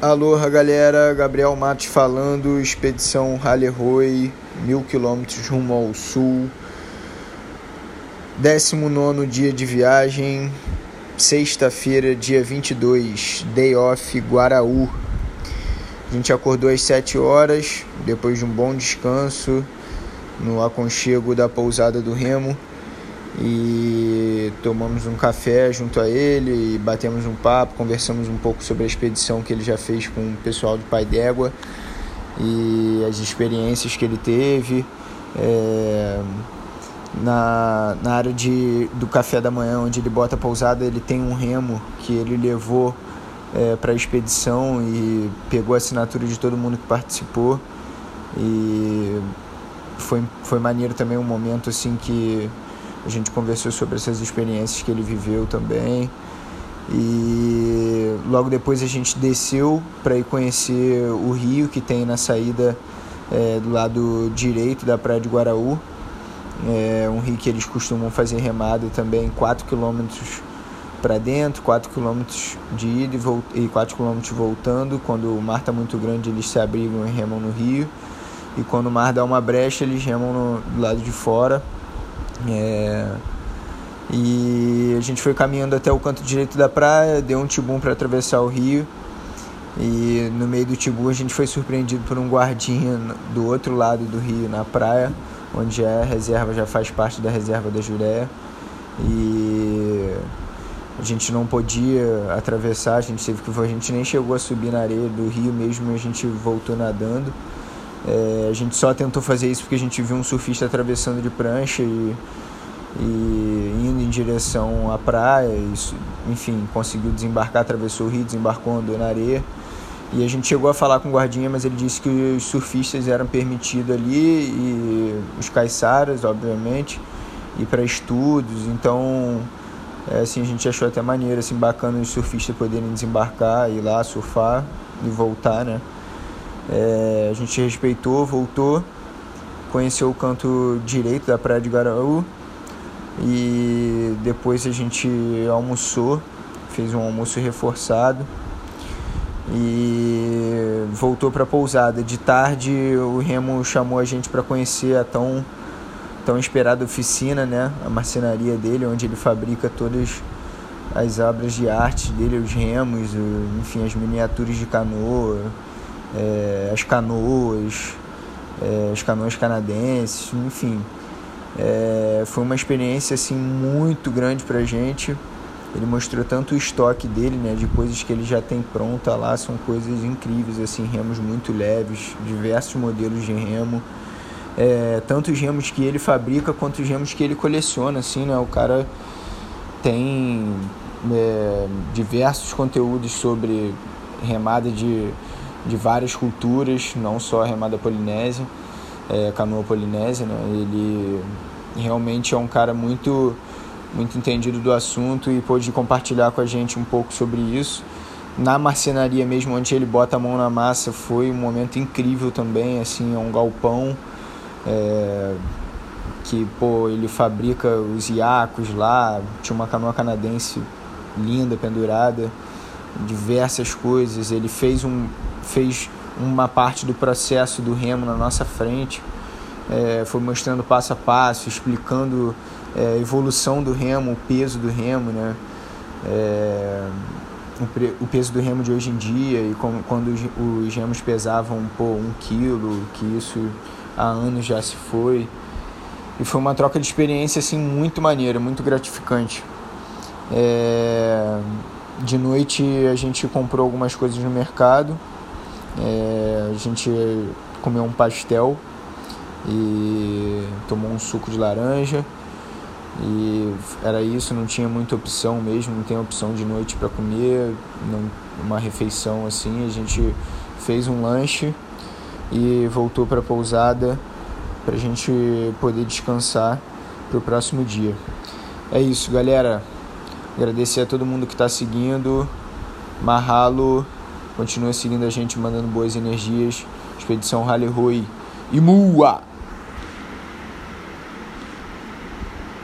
Aloha galera, Gabriel Matos falando, expedição Raleigh, mil quilômetros rumo ao sul, 19 dia de viagem, sexta-feira, dia 22, day off, Guaraú. A gente acordou às 7 horas, depois de um bom descanso no aconchego da pousada do Remo e tomamos um café junto a ele e batemos um papo, conversamos um pouco sobre a expedição que ele já fez com o pessoal do Pai d'Égua e as experiências que ele teve. É, na, na área de, do café da manhã, onde ele bota a pousada, ele tem um remo que ele levou é, para a expedição e pegou a assinatura de todo mundo que participou. E foi, foi maneiro também um momento assim que a gente conversou sobre essas experiências que ele viveu também. E logo depois a gente desceu para ir conhecer o rio que tem na saída é, do lado direito da praia de Guaraú. É um rio que eles costumam fazer remada também 4 km para dentro, 4 km de ida e 4 km voltando. Quando o mar está muito grande, eles se abrigam e remam no rio. E quando o mar dá uma brecha, eles remam no, do lado de fora. É... E a gente foi caminhando até o canto direito da praia, deu um tibum para atravessar o rio. E no meio do tibum a gente foi surpreendido por um guardinha do outro lado do rio, na praia, onde é a reserva já faz parte da reserva da Jureia. E a gente não podia atravessar, a gente teve que a gente nem chegou a subir na areia do rio mesmo, a gente voltou nadando. É, a gente só tentou fazer isso porque a gente viu um surfista atravessando de prancha e, e indo em direção à praia. E, enfim, conseguiu desembarcar, atravessou o rio, desembarcou, andou na areia. E a gente chegou a falar com o guardinha, mas ele disse que os surfistas eram permitidos ali e os caiçaras, obviamente, e para estudos. Então, é, assim, a gente achou até maneiro, assim, bacana os surfistas poderem desembarcar, ir lá surfar e voltar, né? É, a gente respeitou, voltou, conheceu o canto direito da praia de Garaú e depois a gente almoçou, fez um almoço reforçado e voltou para a pousada. De tarde o Remo chamou a gente para conhecer a tão tão esperada oficina, né, a marcenaria dele, onde ele fabrica todas as obras de arte dele, os remos, enfim, as miniaturas de canoa é, as canoas, é, as canoas canadenses, enfim. É, foi uma experiência assim muito grande para gente. Ele mostrou tanto o estoque dele, né, de coisas que ele já tem pronta lá, são coisas incríveis, assim, remos muito leves, diversos modelos de remo, é, tanto os remos que ele fabrica quanto os remos que ele coleciona, assim, né, o cara tem é, diversos conteúdos sobre remada de de várias culturas, não só a remada polinésia, é, canoa polinésia, né? Ele realmente é um cara muito muito entendido do assunto e pôde compartilhar com a gente um pouco sobre isso. Na marcenaria mesmo, onde ele bota a mão na massa, foi um momento incrível também, assim, é um galpão é, que, pô, ele fabrica os iacos lá, tinha uma canoa canadense linda, pendurada, diversas coisas, ele fez um fez uma parte do processo do remo na nossa frente, é, foi mostrando passo a passo, explicando é, a evolução do remo, o peso do remo, né? É, o, peso do remo de hoje em dia e como, quando os, os remos pesavam pô, um quilo, que isso há anos já se foi. E foi uma troca de experiência assim muito maneira, muito gratificante. É, de noite a gente comprou algumas coisas no mercado é, a gente comeu um pastel e tomou um suco de laranja e era isso, não tinha muita opção mesmo, não tem opção de noite para comer, não, uma refeição assim. A gente fez um lanche e voltou para a pousada para a gente poder descansar para o próximo dia. É isso, galera. Agradecer a todo mundo que está seguindo. Mahalo. Continua seguindo a gente, mandando boas energias. Expedição Rally Rui e Mua!